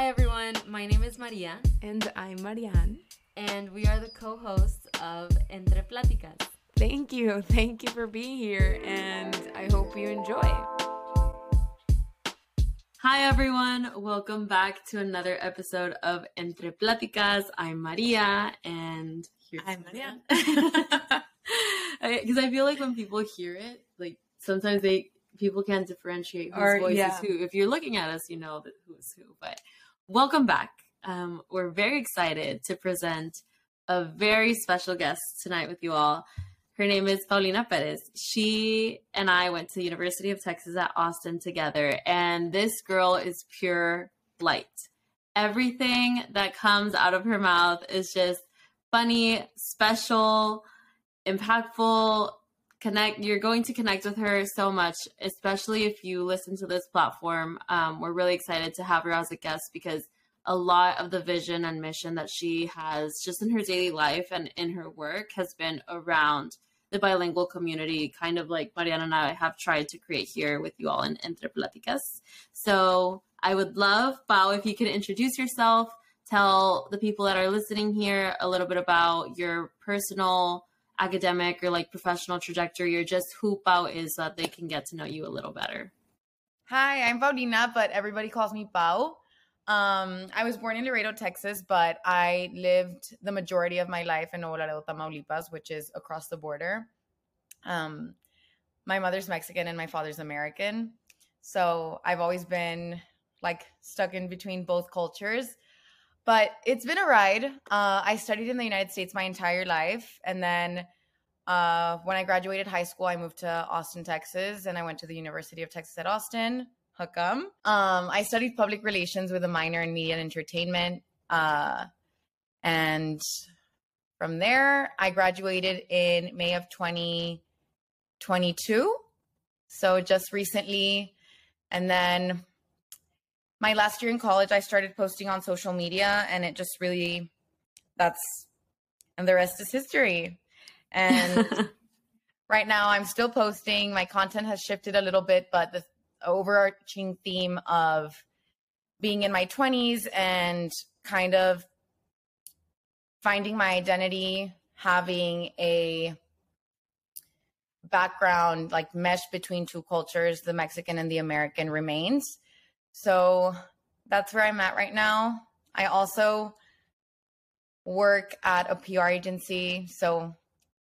Hi, everyone. My name is Maria. And I'm Marianne. And we are the co hosts of Entre Platicas. Thank you. Thank you for being here. And I hope you enjoy. Hi, everyone. Welcome back to another episode of Entre Platicas. I'm Maria. And here's I'm Maria. Because I feel like when people hear it, like sometimes they people can't differentiate whose or, voice yeah. is who. If you're looking at us, you know that who's who. But welcome back. Um, we're very excited to present a very special guest tonight with you all. Her name is Paulina Perez. She and I went to the University of Texas at Austin together, and this girl is pure light. Everything that comes out of her mouth is just funny, special, impactful, connect you're going to connect with her so much especially if you listen to this platform. Um, we're really excited to have her as a guest because a lot of the vision and mission that she has just in her daily life and in her work has been around the bilingual community kind of like mariana and i have tried to create here with you all in entre platicas so i would love Pau if you could introduce yourself tell the people that are listening here a little bit about your personal academic or like professional trajectory or just who Pau is that they can get to know you a little better. Hi, I'm Paulina, but everybody calls me Pau. Um, I was born in Laredo, Texas, but I lived the majority of my life in Nuevo Laredo, Tamaulipas, which is across the border. Um, my mother's Mexican and my father's American. So I've always been like stuck in between both cultures. But it's been a ride. Uh, I studied in the United States my entire life. And then uh, when I graduated high school, I moved to Austin, Texas, and I went to the University of Texas at Austin. Hook'em. Um, I studied public relations with a minor in media and entertainment. Uh, and from there, I graduated in May of 2022. So just recently. And then my last year in college, I started posting on social media, and it just really that's and the rest is history. And right now, I'm still posting. My content has shifted a little bit, but the overarching theme of being in my 20s and kind of finding my identity, having a background like mesh between two cultures, the Mexican and the American remains. So that's where I'm at right now. I also work at a PR agency. So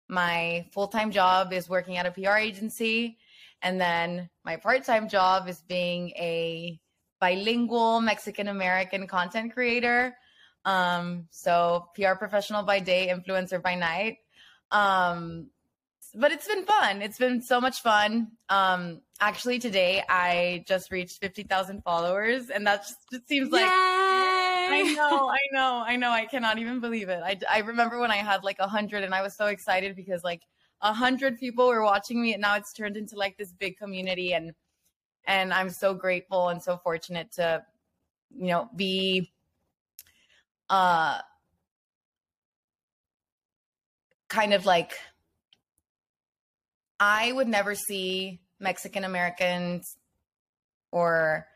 my full time job is working at a PR agency. And then my part time job is being a bilingual Mexican American content creator. Um, so PR professional by day, influencer by night. Um, but it's been fun. It's been so much fun. Um, actually, today I just reached 50,000 followers, and that just seems like. Yay! I know, I know, I know. I cannot even believe it. I, I remember when I had like a hundred, and I was so excited because like a hundred people were watching me, and now it's turned into like this big community, and and I'm so grateful and so fortunate to, you know, be, uh, kind of like I would never see Mexican Americans or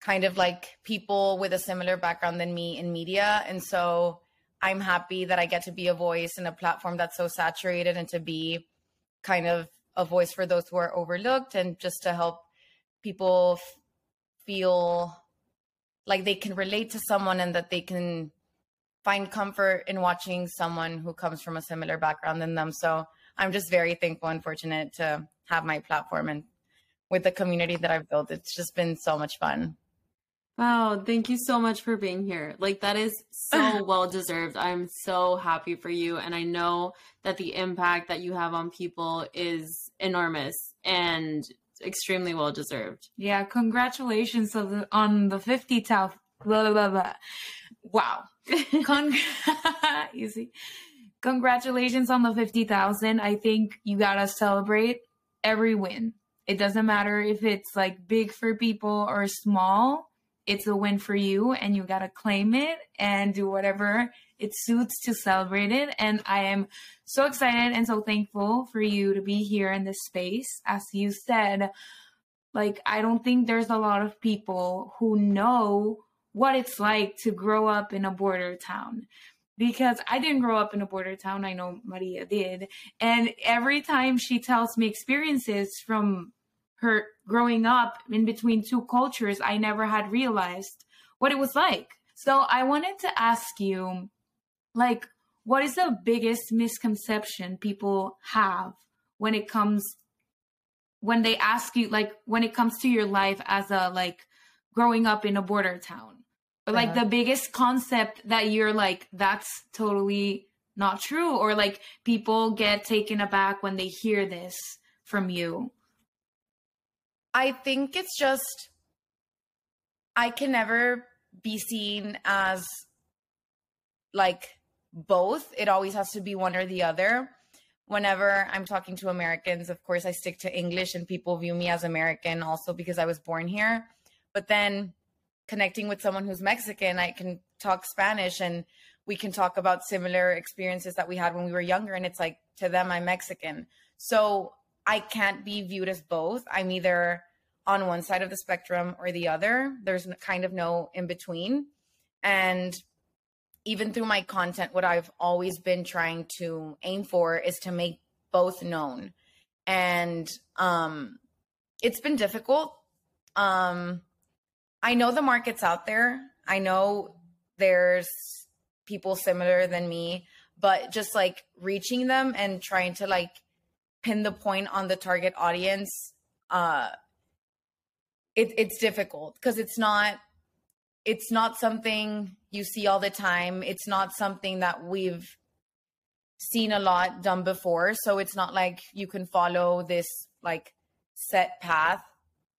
kind of like people with a similar background than me in media. And so I'm happy that I get to be a voice in a platform that's so saturated and to be kind of a voice for those who are overlooked and just to help people f- feel like they can relate to someone and that they can find comfort in watching someone who comes from a similar background than them. So I'm just very thankful and fortunate to have my platform and with the community that I've built. It's just been so much fun. Wow, thank you so much for being here. Like that is so well deserved. I'm so happy for you and I know that the impact that you have on people is enormous and extremely well deserved. Yeah, congratulations on the 50,000 blah, blah, blah, Wow. Con- Easy congratulations on the 50,000. I think you got to celebrate every win. It doesn't matter if it's like big for people or small. It's a win for you and you got to claim it and do whatever it suits to celebrate it. And I am so excited and so thankful for you to be here in this space. As you said, like, I don't think there's a lot of people who know what it's like to grow up in a border town because I didn't grow up in a border town. I know Maria did. And every time she tells me experiences from her growing up in between two cultures, I never had realized what it was like. So I wanted to ask you, like, what is the biggest misconception people have when it comes when they ask you like when it comes to your life as a like growing up in a border town or like uh-huh. the biggest concept that you're like that's totally not true or like people get taken aback when they hear this from you i think it's just i can never be seen as like both it always has to be one or the other whenever I'm talking to Americans, of course, I stick to English and people view me as American also because I was born here. But then connecting with someone who's Mexican, I can talk Spanish and we can talk about similar experiences that we had when we were younger. And it's like, to them, I'm Mexican. So I can't be viewed as both. I'm either on one side of the spectrum or the other. There's kind of no in between. And even through my content, what I've always been trying to aim for is to make both known. And um, it's been difficult. Um, I know the market's out there. I know there's people similar than me, but just like reaching them and trying to like pin the point on the target audience, uh, it, it's difficult because it's not it's not something you see all the time. It's not something that we've seen a lot done before. So it's not like you can follow this like set path.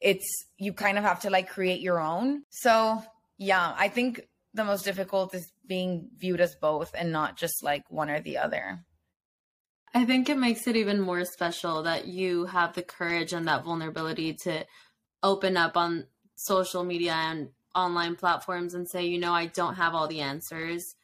It's you kind of have to like create your own. So yeah, I think the most difficult is being viewed as both and not just like one or the other. I think it makes it even more special that you have the courage and that vulnerability to open up on social media and online platforms and say, you know, I don't have all the answers.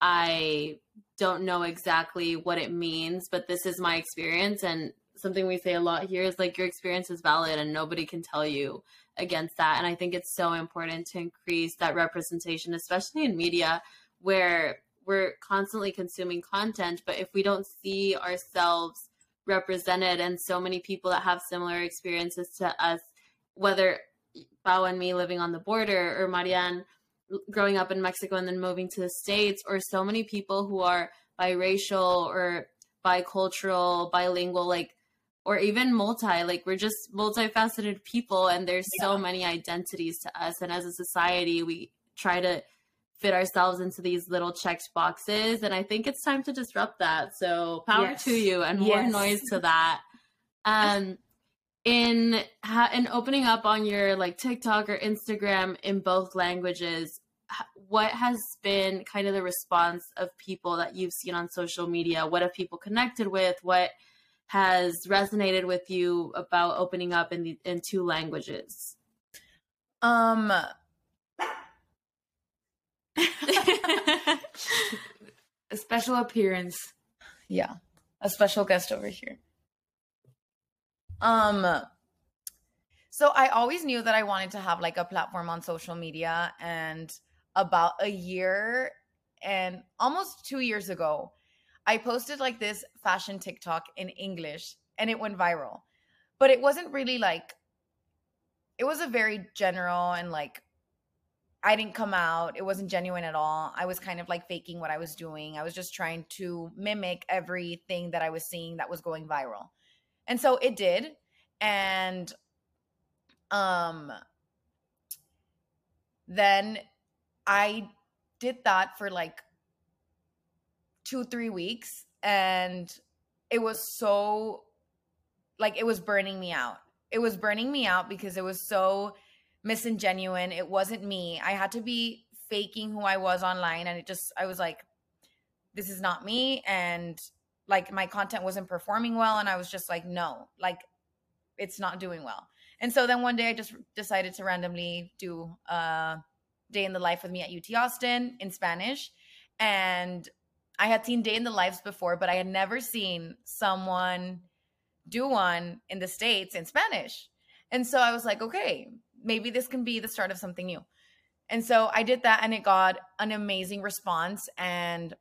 I don't know exactly what it means, but this is my experience. And something we say a lot here is like, your experience is valid and nobody can tell you against that. And I think it's so important to increase that representation, especially in media where we're constantly consuming content. But if we don't see ourselves represented and so many people that have similar experiences to us, whether Pau and me living on the border, or Marianne growing up in Mexico and then moving to the States, or so many people who are biracial or bicultural, bilingual, like, or even multi, like, we're just multifaceted people, and there's yeah. so many identities to us. And as a society, we try to fit ourselves into these little checked boxes. And I think it's time to disrupt that. So power yes. to you and more yes. noise to that. Um, in ha- in opening up on your like TikTok or Instagram in both languages, what has been kind of the response of people that you've seen on social media? What have people connected with? What has resonated with you about opening up in the, in two languages? Um a special appearance. Yeah. A special guest over here. Um so I always knew that I wanted to have like a platform on social media and about a year and almost 2 years ago I posted like this fashion TikTok in English and it went viral. But it wasn't really like it was a very general and like I didn't come out. It wasn't genuine at all. I was kind of like faking what I was doing. I was just trying to mimic everything that I was seeing that was going viral. And so it did. And um then I did that for like 2 3 weeks and it was so like it was burning me out. It was burning me out because it was so misingenuine. It wasn't me. I had to be faking who I was online and it just I was like this is not me and like my content wasn't performing well and i was just like no like it's not doing well and so then one day i just decided to randomly do a day in the life with me at ut austin in spanish and i had seen day in the lives before but i had never seen someone do one in the states in spanish and so i was like okay maybe this can be the start of something new And so I did that and it got an amazing response. And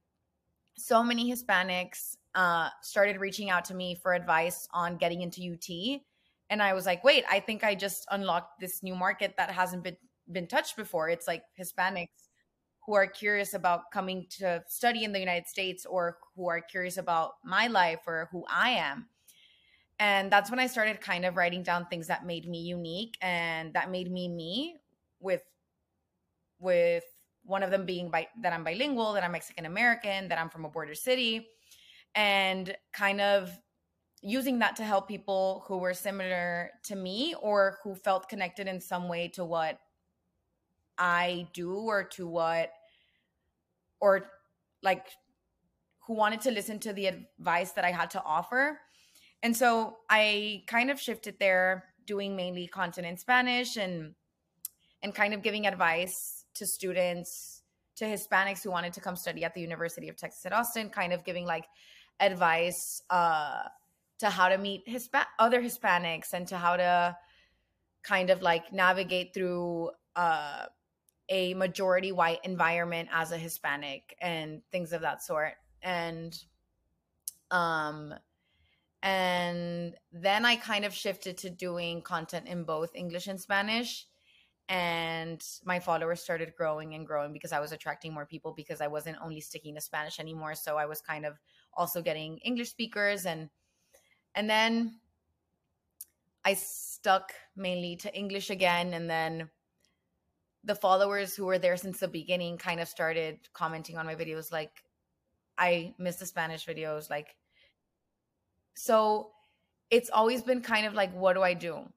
so many Hispanics uh, started reaching out to me for advice on getting into UT. And I was like, wait, I think I just unlocked this new market that hasn't been been touched before. It's like Hispanics who are curious about coming to study in the United States or who are curious about my life or who I am. And that's when I started kind of writing down things that made me unique and that made me me with with one of them being bi- that I'm bilingual, that I'm Mexican American, that I'm from a border city, and kind of using that to help people who were similar to me or who felt connected in some way to what I do or to what, or like who wanted to listen to the advice that I had to offer. And so I kind of shifted there, doing mainly content in Spanish and and kind of giving advice to students to hispanics who wanted to come study at the university of texas at austin kind of giving like advice uh to how to meet Hispa- other hispanics and to how to kind of like navigate through uh a majority white environment as a hispanic and things of that sort. And um and then i kind of shifted to doing content in both english and spanish. And my followers started growing and growing because I was attracting more people because I wasn't only sticking to Spanish anymore. So I was kind of also getting English speakers. And and then I stuck mainly to English again. And then the followers who were there since the beginning kind of started commenting on my videos like I miss the Spanish videos like so it's always been kind of like what do I do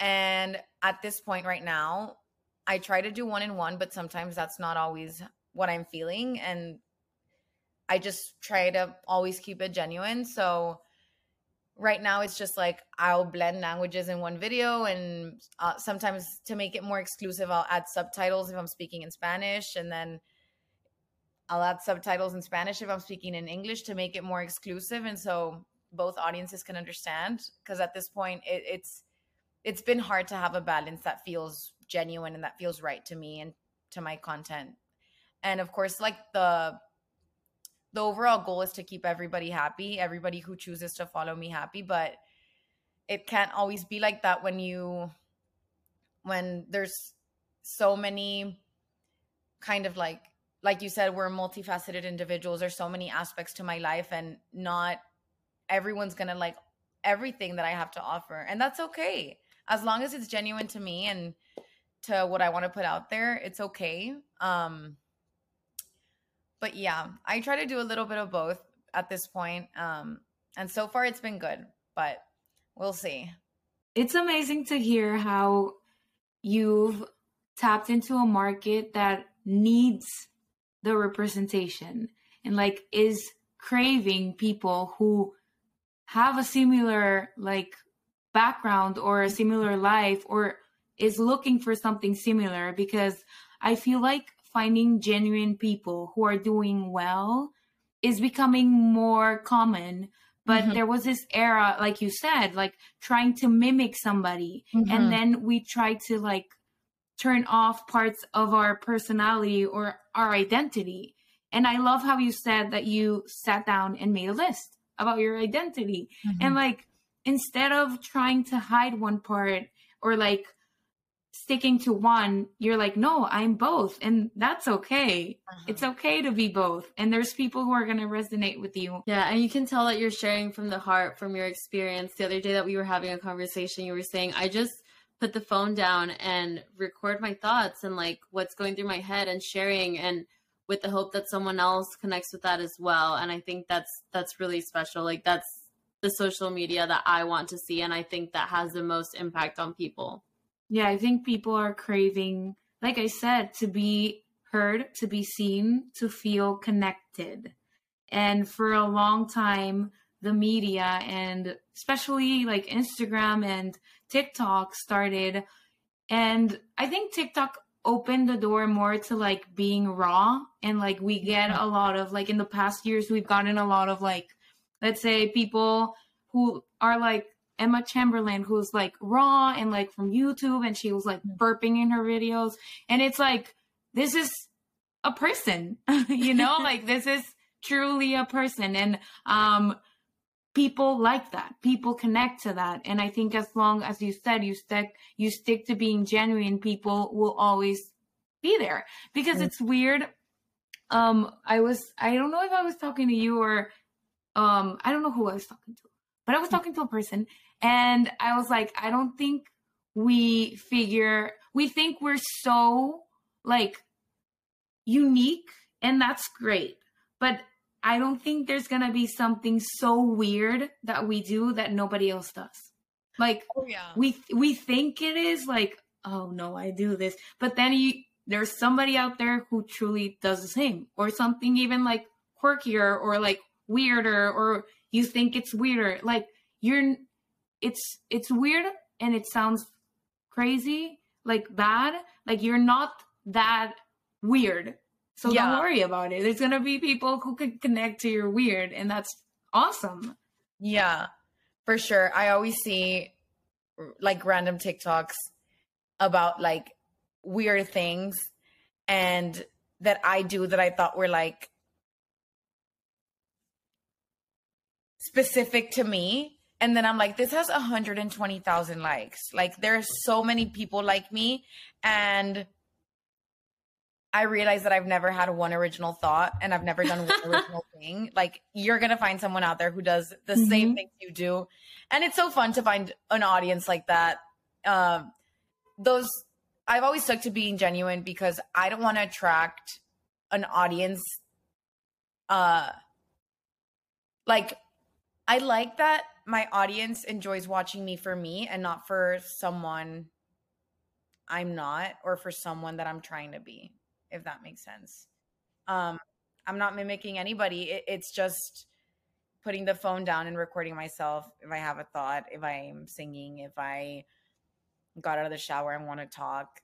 and at this point right now, I try to do one in one, but sometimes that's not always what I'm feeling. And I just try to always keep it genuine. So right now it's just like I'll blend languages in one video and uh, sometimes to make it more exclusive I'll add subtitles if I'm speaking in Spanish and then I'll add subtitles in Spanish if I'm speaking in English to make it more exclusive and so both audiences can understand because at this point it, it's it's been hard to have a balance that feels genuine and that feels right to me and to my content. And of course, like the the overall goal is to keep everybody happy, everybody who chooses to follow me happy, but it can't always be like that when you when there's so many kind of like like you said we're multifaceted individuals there's so many aspects to my life and not everyone's going to like everything that I have to offer and that's okay as long as it's genuine to me and to what I want to put out there, it's okay. Um, but yeah, I try to do a little bit of both at this point. Um, and so far it's been good, but we'll see. It's amazing to hear how you've tapped into a market that needs the representation and like is craving people who have a similar like background or a similar life or is looking for something similar because I feel like finding genuine people who are doing well is becoming more common but mm-hmm. there was this era like you said like trying to mimic somebody mm-hmm. and then we try to like turn off parts of our personality or our identity and i love how you said that you sat down and made a list about your identity mm-hmm. and like instead of trying to hide one part or like sticking to one, you're like, no, I'm both. And that's okay. Uh-huh. It's okay to be both. And there's people who are going to resonate with you. Yeah. And you can tell that you're sharing from the heart, from your experience. The other day that we were having a conversation, you were saying, I just put the phone down and record my thoughts and like what's going through my head and sharing and with the hope that someone else connects with that as well. And I think that's, that's really special. Like that's, the social media that I want to see. And I think that has the most impact on people. Yeah, I think people are craving, like I said, to be heard, to be seen, to feel connected. And for a long time, the media and especially like Instagram and TikTok started. And I think TikTok opened the door more to like being raw. And like we get mm-hmm. a lot of, like in the past years, we've gotten a lot of like let's say people who are like Emma Chamberlain, who's like raw and like from YouTube, and she was like mm. burping in her videos. And it's like, this is a person, you know, like this is truly a person. And um, people like that. People connect to that. And I think as long as you said you stick, you stick to being genuine, people will always be there because mm. it's weird. Um, I was, I don't know if I was talking to you or, um, I don't know who I was talking to, but I was talking to a person and I was like, I don't think we figure, we think we're so like unique and that's great. But I don't think there's going to be something so weird that we do that nobody else does. Like oh, yeah. we we think it is like, oh no, I do this. But then you there's somebody out there who truly does the same or something even like quirkier or like weirder or you think it's weirder. Like you're it's it's weird and it sounds crazy, like bad. Like you're not that weird. So yeah. don't worry about it. There's gonna be people who can connect to your weird, and that's awesome. Yeah, for sure. I always see like random TikToks about like weird things and that I do that I thought were like specific to me. And then I'm like, this has 120,000 likes. Like, there are so many people like me. And I realize that I've never had one original thought and I've never done one original thing. Like, you're going to find someone out there who does the mm-hmm. same things you do. And it's so fun to find an audience like that. Um, those I've always stuck to being genuine because I don't want to attract an audience. Uh, like I like that my audience enjoys watching me for me and not for someone I'm not or for someone that I'm trying to be, if that makes sense. Um, I'm not mimicking anybody. It, it's just putting the phone down and recording myself if I have a thought, if I'm singing, if I got out of the shower and want to talk.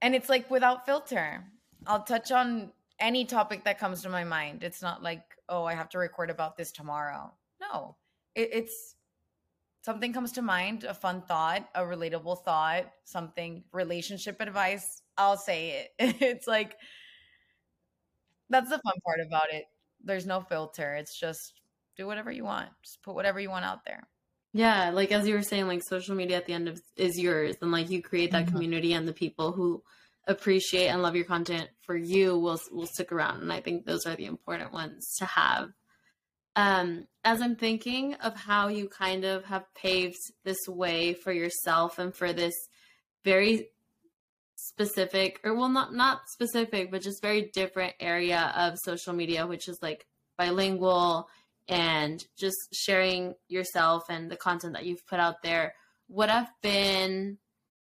And it's like without filter. I'll touch on any topic that comes to my mind. It's not like, oh, I have to record about this tomorrow. No, it, it's something comes to mind, a fun thought, a relatable thought, something relationship advice. I'll say it. It's like, that's the fun part about it. There's no filter. It's just do whatever you want, just put whatever you want out there. Yeah, like as you were saying, like social media at the end of is yours, and like you create that mm-hmm. community, and the people who appreciate and love your content for you will will stick around, and I think those are the important ones to have. Um, as I'm thinking of how you kind of have paved this way for yourself and for this very specific, or well, not not specific, but just very different area of social media, which is like bilingual and just sharing yourself and the content that you've put out there, what have been,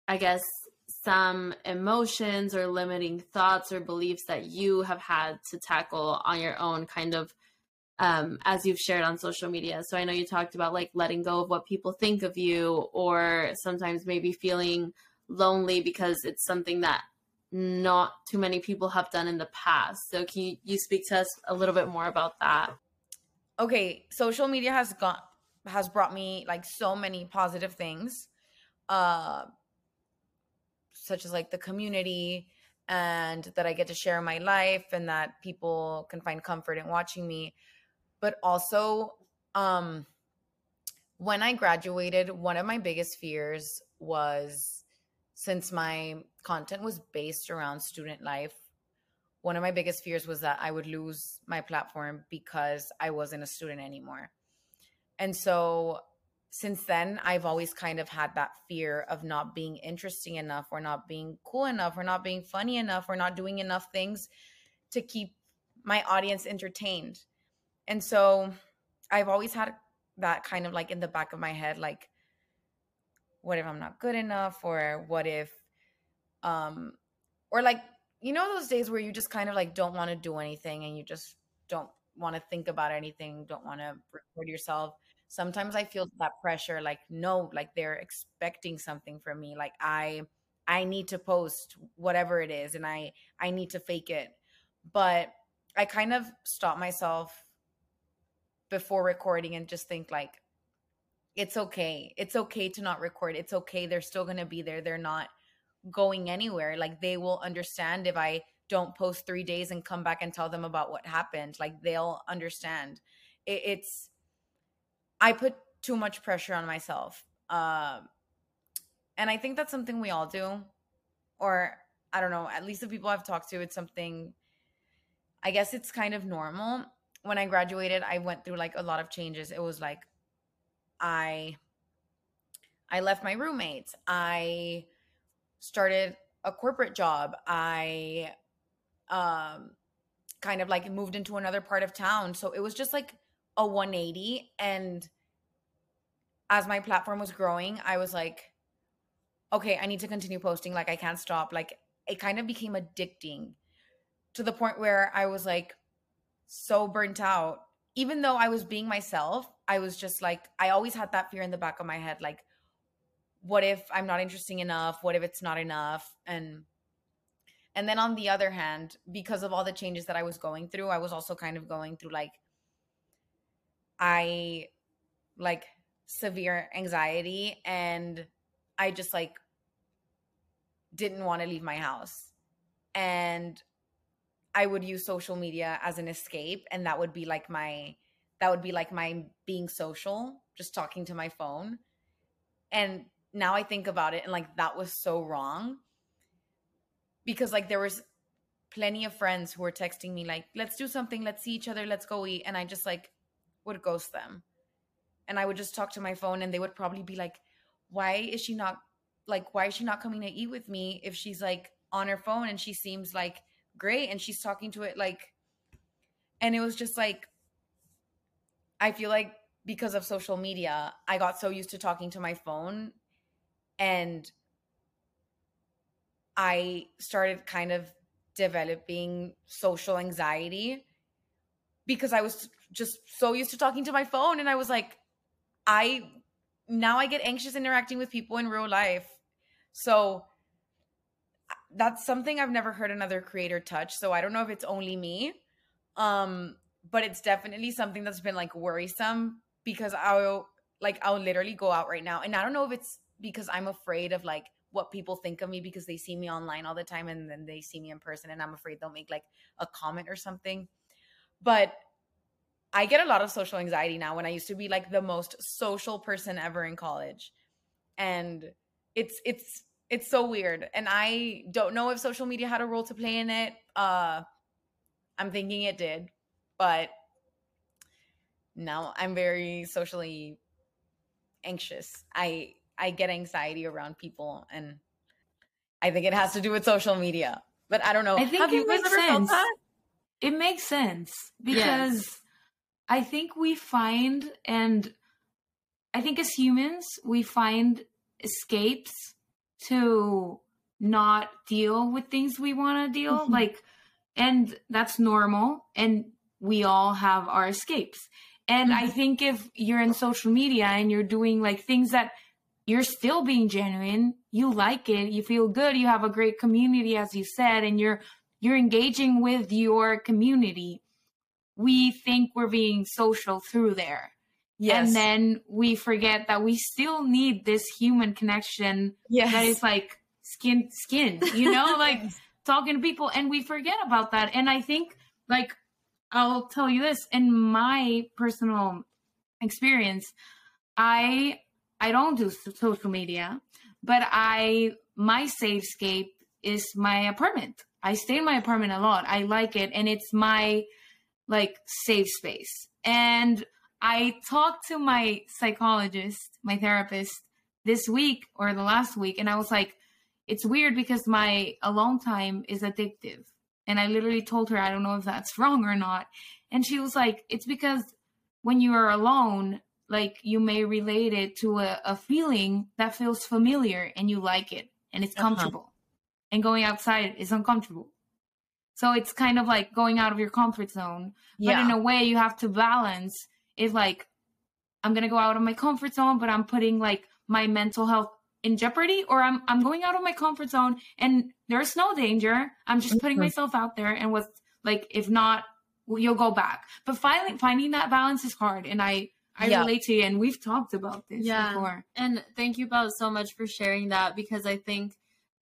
I guess, some emotions or limiting thoughts or beliefs that you have had to tackle on your own, kind of um, as you've shared on social media? So I know you talked about like letting go of what people think of you, or sometimes maybe feeling lonely because it's something that not too many people have done in the past. So can you, you speak to us a little bit more about that? okay, social media has got has brought me like so many positive things, uh, such as like the community and that I get to share my life and that people can find comfort in watching me. But also, um, when I graduated, one of my biggest fears was since my content was based around student life one of my biggest fears was that I would lose my platform because I wasn't a student anymore. And so since then, I've always kind of had that fear of not being interesting enough or not being cool enough or not being funny enough or not doing enough things to keep my audience entertained. And so I've always had that kind of like in the back of my head like what if I'm not good enough or what if um or like you know those days where you just kind of like don't want to do anything and you just don't want to think about anything, don't want to record yourself. Sometimes I feel that pressure like no, like they're expecting something from me. Like I I need to post whatever it is and I I need to fake it. But I kind of stop myself before recording and just think like it's okay. It's okay to not record. It's okay. They're still going to be there. They're not going anywhere. Like they will understand if I don't post three days and come back and tell them about what happened. Like they'll understand. It, it's, I put too much pressure on myself. Um, and I think that's something we all do. Or I don't know, at least the people I've talked to, it's something, I guess it's kind of normal. When I graduated, I went through like a lot of changes. It was like, I, I left my roommates. I started a corporate job. I um kind of like moved into another part of town. So it was just like a 180 and as my platform was growing, I was like okay, I need to continue posting like I can't stop. Like it kind of became addicting to the point where I was like so burnt out. Even though I was being myself, I was just like I always had that fear in the back of my head like what if I'm not interesting enough? What if it's not enough? And and then on the other hand, because of all the changes that I was going through, I was also kind of going through like I like severe anxiety and I just like didn't want to leave my house. And I would use social media as an escape and that would be like my that would be like my being social, just talking to my phone. And now I think about it and like that was so wrong because like there was plenty of friends who were texting me like let's do something let's see each other let's go eat and i just like would ghost them and i would just talk to my phone and they would probably be like why is she not like why is she not coming to eat with me if she's like on her phone and she seems like great and she's talking to it like and it was just like i feel like because of social media i got so used to talking to my phone and I started kind of developing social anxiety because I was just so used to talking to my phone and I was like I now I get anxious interacting with people in real life. So that's something I've never heard another creator touch. So I don't know if it's only me. Um but it's definitely something that's been like worrisome because I'll like I'll literally go out right now and I don't know if it's because I'm afraid of like what people think of me because they see me online all the time and then they see me in person and I'm afraid they'll make like a comment or something. But I get a lot of social anxiety now when I used to be like the most social person ever in college. And it's it's it's so weird and I don't know if social media had a role to play in it. Uh I'm thinking it did, but now I'm very socially anxious. I I get anxiety around people, and I think it has to do with social media. But I don't know. I think Have it makes sense. It makes sense because I think we find, and I think as humans, we find escapes to not deal with things we want to deal mm-hmm. like and that's normal and we all have our escapes and mm-hmm. i think if you're in social media and you're doing like things that you're still being genuine you like it you feel good you have a great community as you said and you're you're engaging with your community we think we're being social through there yes. and then we forget that we still need this human connection yes. that is like skin skin you know like talking to people and we forget about that and i think like i'll tell you this in my personal experience i I don't do social media, but I my safe scape is my apartment. I stay in my apartment a lot. I like it and it's my like safe space. And I talked to my psychologist, my therapist this week or the last week and I was like it's weird because my alone time is addictive. And I literally told her I don't know if that's wrong or not. And she was like it's because when you are alone like you may relate it to a, a feeling that feels familiar and you like it and it's uh-huh. comfortable uh-huh. and going outside is uncomfortable so it's kind of like going out of your comfort zone yeah. but in a way you have to balance if like i'm gonna go out of my comfort zone but i'm putting like my mental health in jeopardy or i'm i'm going out of my comfort zone and there's no danger i'm just putting mm-hmm. myself out there and with like if not you'll go back but finally finding that balance is hard and i I yeah. relate to you, and we've talked about this yeah. before. And thank you both so much for sharing that because I think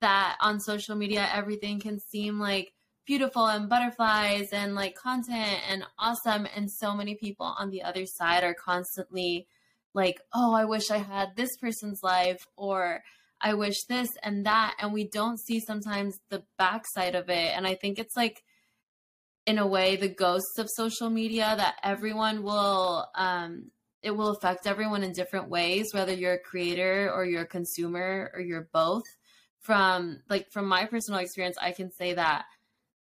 that on social media everything can seem like beautiful and butterflies and like content and awesome, and so many people on the other side are constantly like, "Oh, I wish I had this person's life," or I wish this and that. And we don't see sometimes the backside of it. And I think it's like, in a way, the ghosts of social media that everyone will, um, it will affect everyone in different ways, whether you're a creator or you're a consumer or you're both. From like from my personal experience, I can say that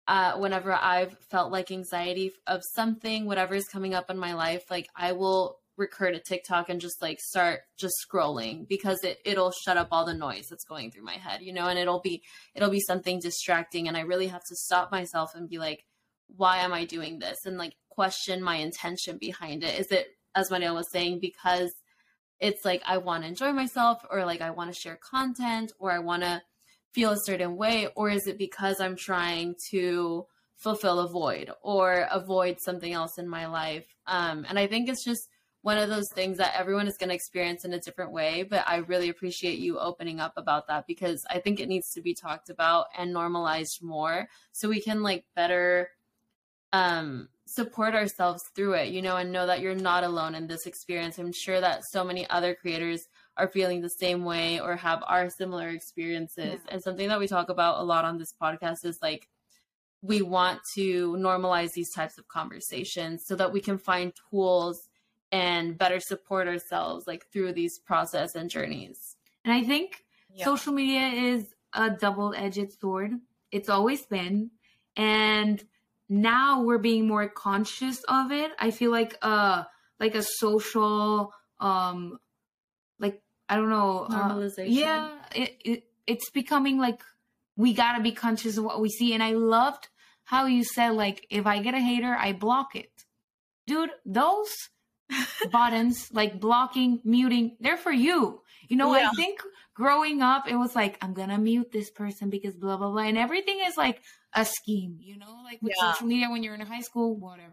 uh, whenever I've felt like anxiety of something, whatever is coming up in my life, like I will recur to TikTok and just like start just scrolling because it it'll shut up all the noise that's going through my head, you know, and it'll be it'll be something distracting and I really have to stop myself and be like why am I doing this and like question my intention behind it. Is it as Mariel was saying because it's like I want to enjoy myself or like I want to share content or I want to feel a certain way or is it because I'm trying to fulfill a void or avoid something else in my life um and I think it's just one of those things that everyone is going to experience in a different way. But I really appreciate you opening up about that because I think it needs to be talked about and normalized more so we can like better um support ourselves through it, you know, and know that you're not alone in this experience. I'm sure that so many other creators are feeling the same way or have our similar experiences. Yeah. And something that we talk about a lot on this podcast is like we want to normalize these types of conversations so that we can find tools and better support ourselves like through these process and journeys. And I think yeah. social media is a double-edged sword. It's always been and now we're being more conscious of it. I feel like uh like a social um like I don't know uh, normalization. Uh, yeah, it, it it's becoming like we got to be conscious of what we see and I loved how you said like if I get a hater, I block it. Dude, those buttons like blocking, muting, they're for you. You know, yeah. I think growing up, it was like, I'm going to mute this person because blah, blah, blah. And everything is like a scheme, you know, like with yeah. social media when you're in high school, whatever.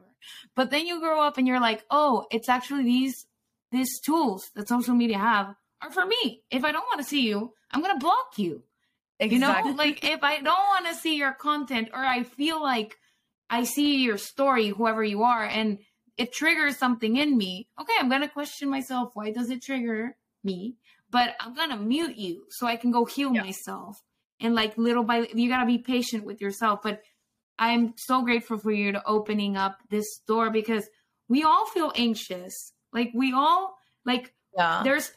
But then you grow up and you're like, oh, it's actually these, these tools that social media have are for me. If I don't want to see you, I'm going to block you. Exactly. You know, like if I don't want to see your content or I feel like I see your story, whoever you are, and it triggers something in me. Okay, I'm gonna question myself. Why does it trigger me? But I'm gonna mute you so I can go heal yeah. myself. And like little by you gotta be patient with yourself. But I'm so grateful for you to opening up this door because we all feel anxious. Like we all like yeah. there's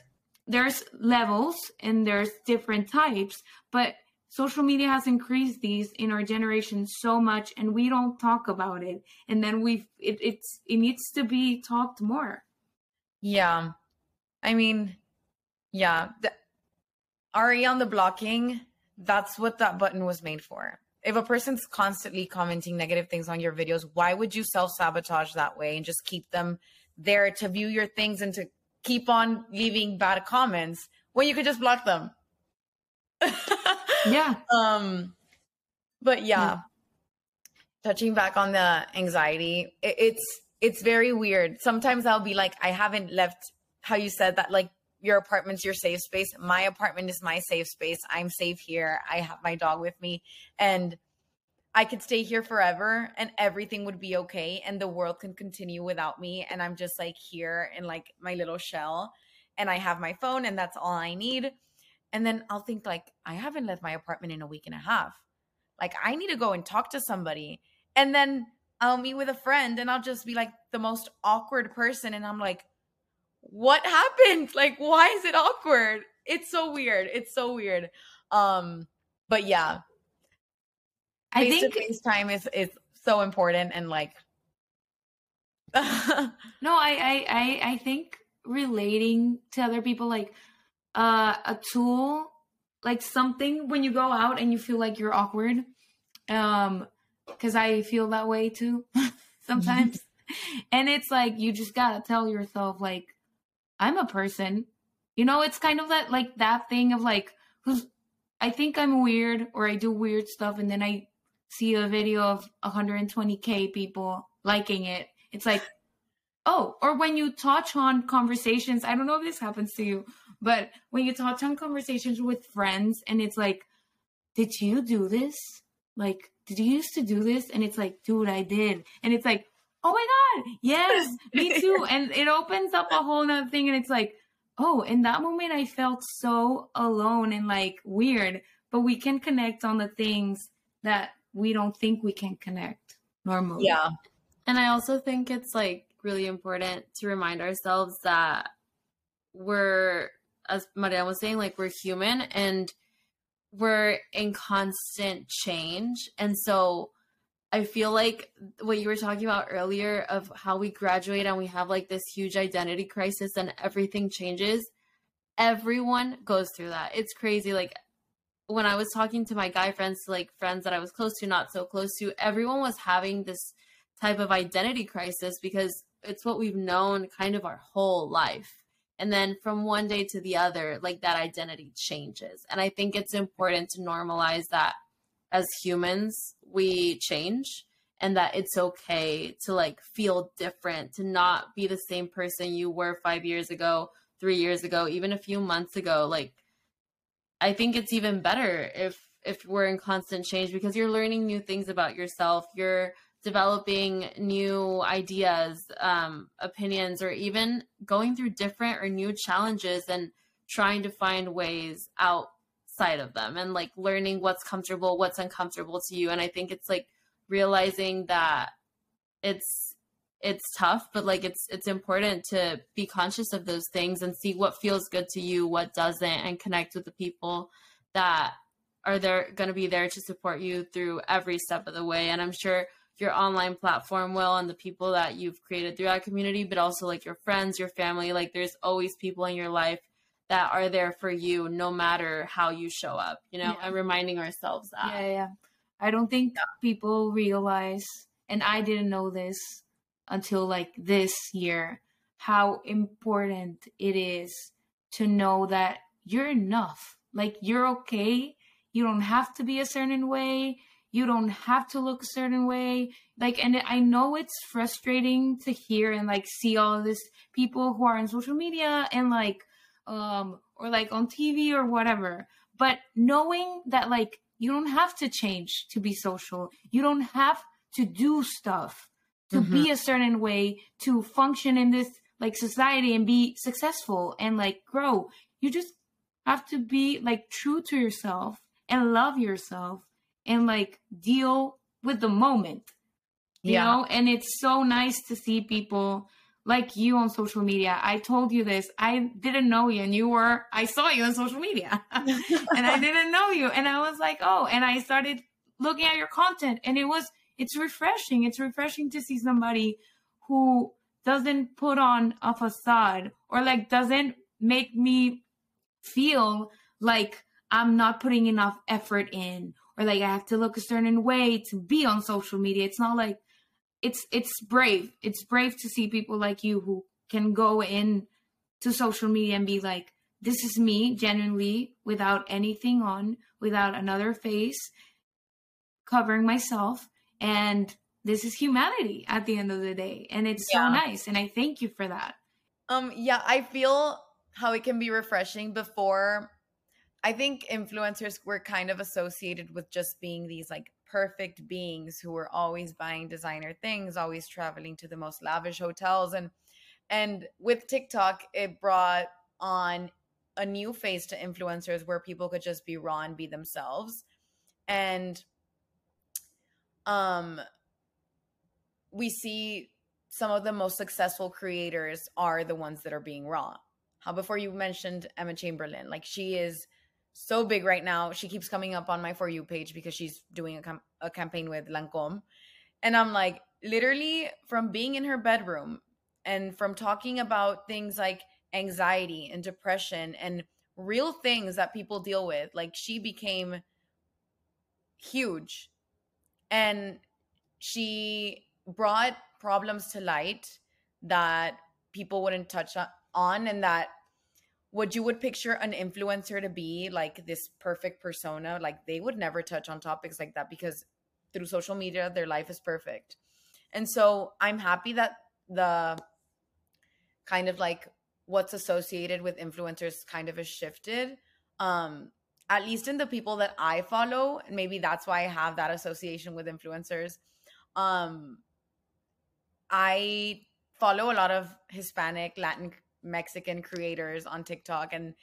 there's levels and there's different types, but social media has increased these in our generation so much and we don't talk about it. And then we've it, it's it needs to be talked more. Yeah. I mean yeah the, ari on the blocking that's what that button was made for. If a person's constantly commenting negative things on your videos why would you self-sabotage that way and just keep them there to view your things and to keep on leaving bad comments when you could just block them yeah. Um, but yeah, yeah. touching back on the anxiety, it, it's it's very weird. Sometimes I'll be like, I haven't left. How you said that, like your apartment's your safe space. My apartment is my safe space. I'm safe here. I have my dog with me, and I could stay here forever, and everything would be okay, and the world can continue without me. And I'm just like here in like my little shell, and I have my phone, and that's all I need and then I'll think like, I haven't left my apartment in a week and a half. Like I need to go and talk to somebody. And then I'll meet with a friend and I'll just be like the most awkward person. And I'm like, what happened? Like, why is it awkward? It's so weird. It's so weird. Um, but yeah. I think face time is is so important and like no, I, I I I think relating to other people like uh, a tool, like something when you go out and you feel like you're awkward. Um, because I feel that way too sometimes. and it's like you just gotta tell yourself, like, I'm a person. You know, it's kind of that like that thing of like who's I think I'm weird or I do weird stuff and then I see a video of 120k people liking it. It's like oh, or when you touch on conversations, I don't know if this happens to you, but when you touch on conversations with friends and it's like, did you do this? Like, did you used to do this? And it's like, dude, I did. And it's like, oh my God, yes, me too. and it opens up a whole nother thing. And it's like, oh, in that moment, I felt so alone and like weird. But we can connect on the things that we don't think we can connect normally. Yeah. And I also think it's like really important to remind ourselves that we're, as Marian was saying, like we're human and we're in constant change. And so I feel like what you were talking about earlier of how we graduate and we have like this huge identity crisis and everything changes. Everyone goes through that. It's crazy. Like when I was talking to my guy friends, like friends that I was close to, not so close to, everyone was having this type of identity crisis because it's what we've known kind of our whole life. And then from one day to the other, like that identity changes. And I think it's important to normalize that as humans, we change and that it's okay to like feel different, to not be the same person you were five years ago, three years ago, even a few months ago. Like, I think it's even better if if we're in constant change because you're learning new things about yourself. You're developing new ideas, um, opinions, or even going through different or new challenges and trying to find ways outside of them and like learning what's comfortable, what's uncomfortable to you. And I think it's like realizing that it's it's tough but like it's it's important to be conscious of those things and see what feels good to you what doesn't and connect with the people that are there going to be there to support you through every step of the way and i'm sure your online platform will and the people that you've created through that community, but also like your friends, your family. Like there's always people in your life that are there for you no matter how you show up, you know, yeah. and reminding ourselves that. Yeah, yeah. I don't think yeah. people realize, and I didn't know this until like this year, how important it is to know that you're enough. Like you're okay. You don't have to be a certain way. You don't have to look a certain way. Like and i know it's frustrating to hear and like see all this people who are on social media and like um or like on tv or whatever. But knowing that like you don't have to change to be social. You don't have to do stuff to mm-hmm. be a certain way to function in this like society and be successful and like grow you just have to be like true to yourself and love yourself and like deal with the moment. You yeah. know, and it's so nice to see people like you on social media. I told you this. I didn't know you and you were I saw you on social media. and I didn't know you and I was like, "Oh." And I started looking at your content and it was it's refreshing. It's refreshing to see somebody who doesn't put on a facade or like doesn't make me feel like I'm not putting enough effort in or like I have to look a certain way to be on social media. It's not like it's it's brave. It's brave to see people like you who can go in to social media and be like, this is me genuinely without anything on, without another face, covering myself. And this is humanity at the end of the day. And it's yeah. so nice. And I thank you for that. Um, yeah, I feel how it can be refreshing before I think influencers were kind of associated with just being these like perfect beings who were always buying designer things, always traveling to the most lavish hotels and and with TikTok it brought on a new face to influencers where people could just be raw and be themselves. And um we see some of the most successful creators are the ones that are being raw. How before you mentioned Emma Chamberlain, like she is so big right now. She keeps coming up on my For You page because she's doing a, com- a campaign with Lancome. And I'm like, literally, from being in her bedroom and from talking about things like anxiety and depression and real things that people deal with, like she became huge. And she brought problems to light that people wouldn't touch on and that what you would picture an influencer to be like this perfect persona like they would never touch on topics like that because through social media their life is perfect and so i'm happy that the kind of like what's associated with influencers kind of has shifted. Um, at least in the people that I follow, and maybe that's why I have that association with influencers. Um, I follow a lot of Hispanic, Latin, Mexican creators on TikTok and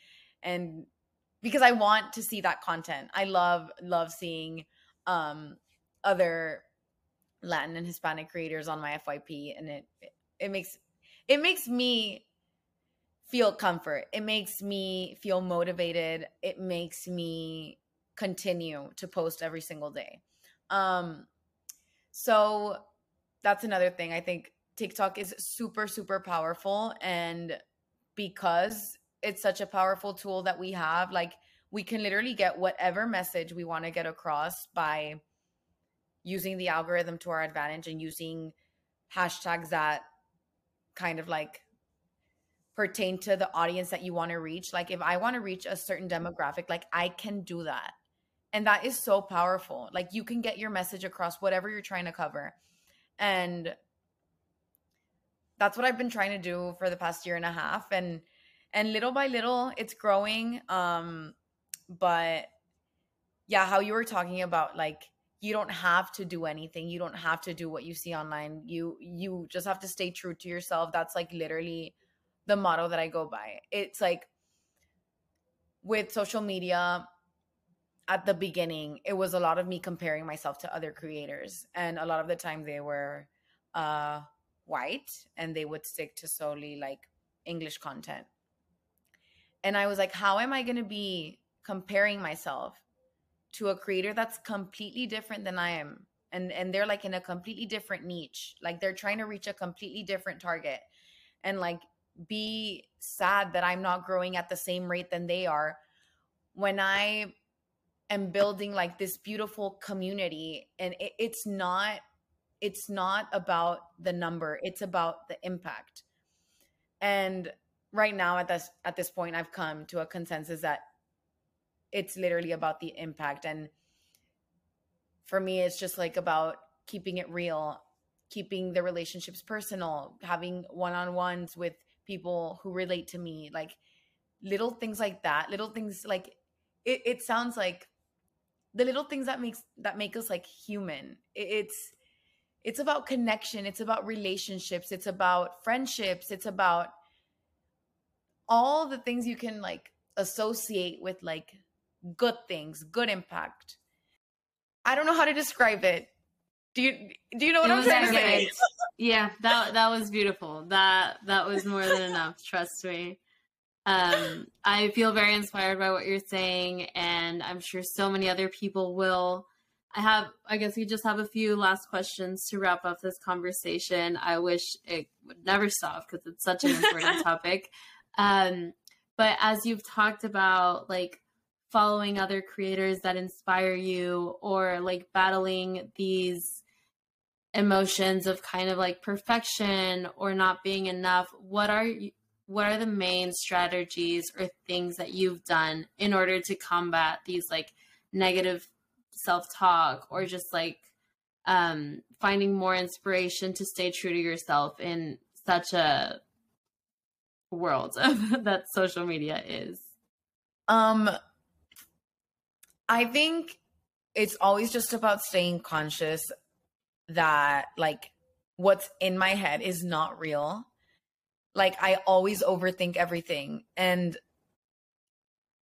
and because I want to see that content. I love love seeing um other Latin and Hispanic creators on my FYP and it it makes it makes me feel comfort. It makes me feel motivated. It makes me continue to post every single day. Um so that's another thing. I think TikTok is super super powerful and because it's such a powerful tool that we have like we can literally get whatever message we want to get across by using the algorithm to our advantage and using hashtags that kind of like pertain to the audience that you want to reach. Like if I want to reach a certain demographic, like I can do that. And that is so powerful. Like you can get your message across whatever you're trying to cover. And that's what I've been trying to do for the past year and a half and and little by little it's growing um but yeah, how you were talking about like you don't have to do anything. You don't have to do what you see online. You you just have to stay true to yourself. That's like literally the motto that I go by. It's like with social media at the beginning, it was a lot of me comparing myself to other creators. And a lot of the time they were uh, white and they would stick to solely like English content. And I was like, how am I going to be comparing myself to a creator that's completely different than I am? And, and they're like in a completely different niche. Like they're trying to reach a completely different target. And like be sad that I'm not growing at the same rate than they are. When I am building like this beautiful community and it, it's not it's not about the number it's about the impact. And right now at this at this point i've come to a consensus that it's literally about the impact. And for me it's just like about keeping it real keeping the relationships personal having one-on-ones with people who relate to me like little things like that little things like it, it sounds like the little things that makes that make us like human. It's it's about connection it's about relationships it's about friendships it's about all the things you can like associate with like good things good impact. I don't know how to describe it do you do you know what it i'm saying? say? yeah that that was beautiful. That that was more than enough trust me. Um i feel very inspired by what you're saying and i'm sure so many other people will. I have i guess we just have a few last questions to wrap up this conversation. I wish it would never stop because it's such an important topic. Um but as you've talked about like following other creators that inspire you or like battling these emotions of kind of like perfection or not being enough what are what are the main strategies or things that you've done in order to combat these like negative self-talk or just like um finding more inspiration to stay true to yourself in such a world that social media is? Um i think it's always just about staying conscious that like what's in my head is not real. Like I always overthink everything and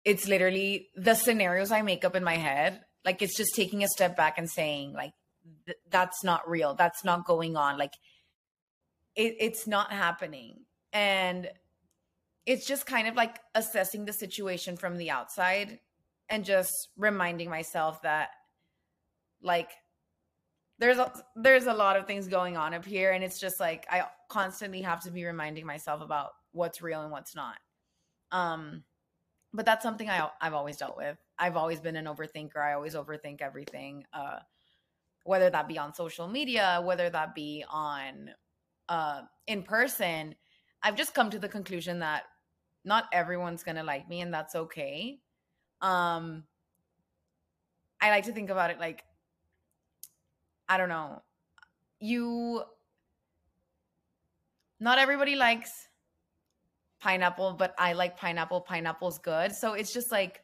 it's literally the scenarios I make up in my head. Like it's just taking a step back and saying like th- that's not real. That's not going on. Like it, it's not happening. And it's just kind of like assessing the situation from the outside and just reminding myself that like there's a, there's a lot of things going on up here and it's just like i constantly have to be reminding myself about what's real and what's not. Um but that's something I, i've always dealt with. I've always been an overthinker. I always overthink everything uh whether that be on social media whether that be on uh in person. I've just come to the conclusion that not everyone's gonna like me and that's okay. Um i like to think about it like I don't know. You not everybody likes pineapple, but I like pineapple. Pineapple's good. So it's just like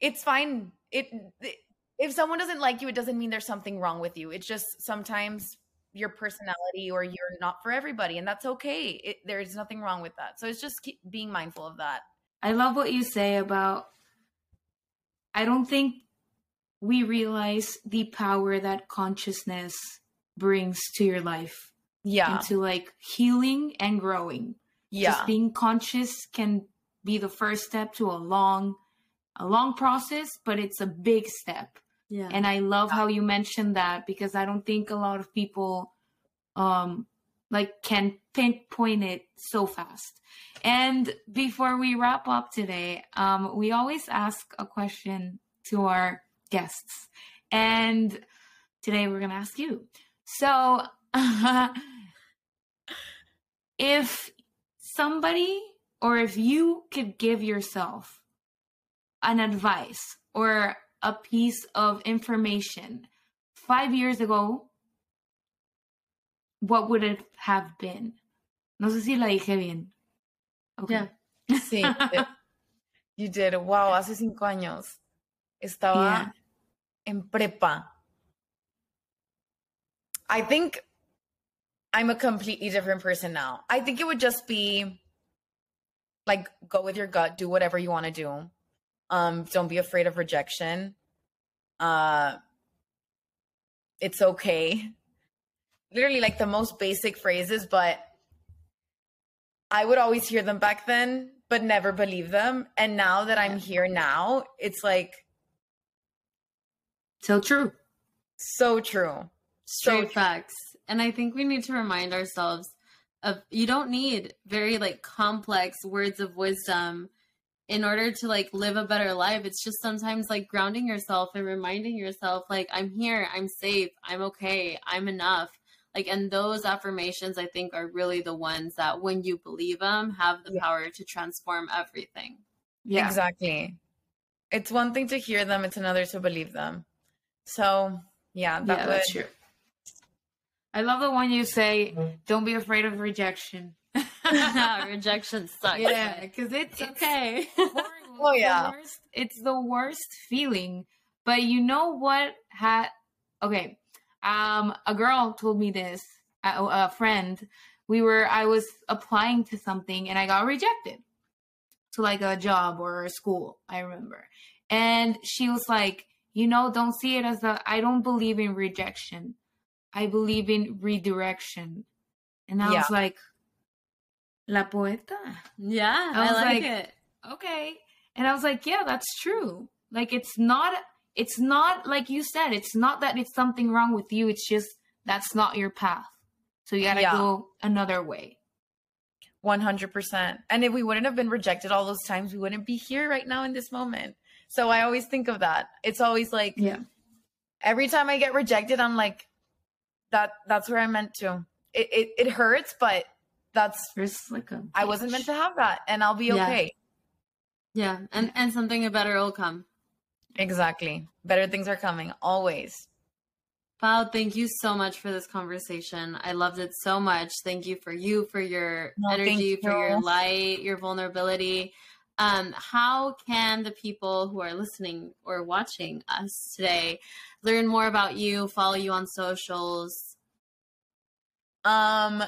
it's fine. It, it if someone doesn't like you, it doesn't mean there's something wrong with you. It's just sometimes your personality or you're not for everybody, and that's okay. It, there's nothing wrong with that. So it's just being mindful of that. I love what you say about. I don't think we realize the power that consciousness brings to your life. Yeah. Into like healing and growing. Yeah. Just being conscious can be the first step to a long, a long process, but it's a big step. Yeah. And I love how you mentioned that because I don't think a lot of people um like can pinpoint it so fast. And before we wrap up today, um we always ask a question to our guests. And today we're going to ask you. So, if somebody or if you could give yourself an advice or a piece of information five years ago, what would it have been? No sé si la dije bien. Okay. Yeah. Sí. you did. Wow, hace cinco años. Estaba yeah. En prepa. I think I'm a completely different person now. I think it would just be like go with your gut, do whatever you want to do. Um, don't be afraid of rejection. Uh, it's okay. Literally, like the most basic phrases, but I would always hear them back then, but never believe them. And now that I'm here now, it's like so true. So true. Straight so facts. And I think we need to remind ourselves of you don't need very like complex words of wisdom in order to like live a better life. It's just sometimes like grounding yourself and reminding yourself like I'm here, I'm safe, I'm okay, I'm enough. Like and those affirmations I think are really the ones that when you believe them have the yeah. power to transform everything. Yeah. Exactly. It's one thing to hear them, it's another to believe them. So yeah, that yeah, would... that's true. I love the one you say, "Don't be afraid of rejection." rejection sucks. Yeah, because it's, it's okay. oh yeah, worst, it's the worst feeling. But you know what? Had okay, um, a girl told me this. A, a friend. We were. I was applying to something and I got rejected to like a job or a school. I remember, and she was like you know, don't see it as a, I don't believe in rejection. I believe in redirection. And I yeah. was like, La Poeta. Yeah, I, I like, like it. Okay. And I was like, yeah, that's true. Like, it's not, it's not like you said, it's not that it's something wrong with you. It's just that's not your path. So you got to yeah. go another way. 100%. And if we wouldn't have been rejected all those times, we wouldn't be here right now in this moment. So I always think of that. It's always like, yeah. Every time I get rejected, I'm like, that that's where I meant to. It it, it hurts, but that's like a I wasn't meant to have that, and I'll be yeah. okay. Yeah, and and something better will come. Exactly, better things are coming always. Wow, thank you so much for this conversation. I loved it so much. Thank you for you, for your no, energy, you. for your light, your vulnerability um, how can the people who are listening or watching us today learn more about you, follow you on socials? Um,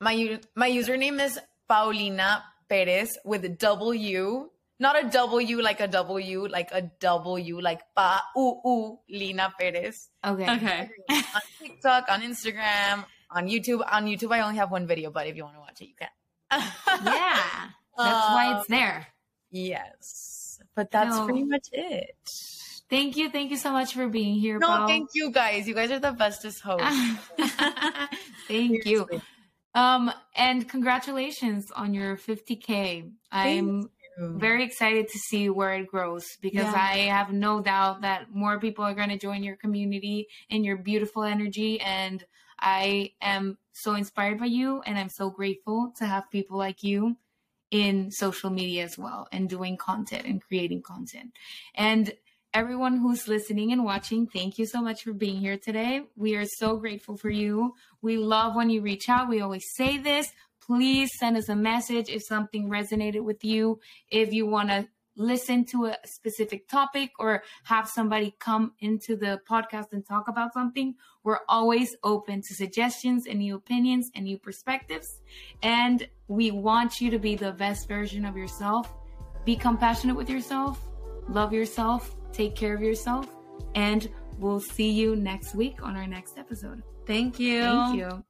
my my username is Paulina Perez with a W, not a W like a W, like a W, like Pa U U Lina Perez. Okay. Okay. on TikTok, on Instagram, on YouTube. On YouTube, I only have one video, but if you want to watch it, you can. yeah, that's um, why it's there. Yes. But that's no. pretty much it. Thank you. Thank you so much for being here. No, Pau. thank you guys. You guys are the bestest hosts. thank you. Um, and congratulations on your 50K. I'm very excited to see where it grows because yeah. I have no doubt that more people are going to join your community and your beautiful energy. And I am so inspired by you and I'm so grateful to have people like you in social media as well and doing content and creating content. And everyone who's listening and watching, thank you so much for being here today. We are so grateful for you. We love when you reach out. We always say this. please send us a message if something resonated with you. If you want to listen to a specific topic or have somebody come into the podcast and talk about something, we're always open to suggestions and new opinions and new perspectives. And we want you to be the best version of yourself. Be compassionate with yourself, love yourself, take care of yourself, and we'll see you next week on our next episode. Thank you. Thank you.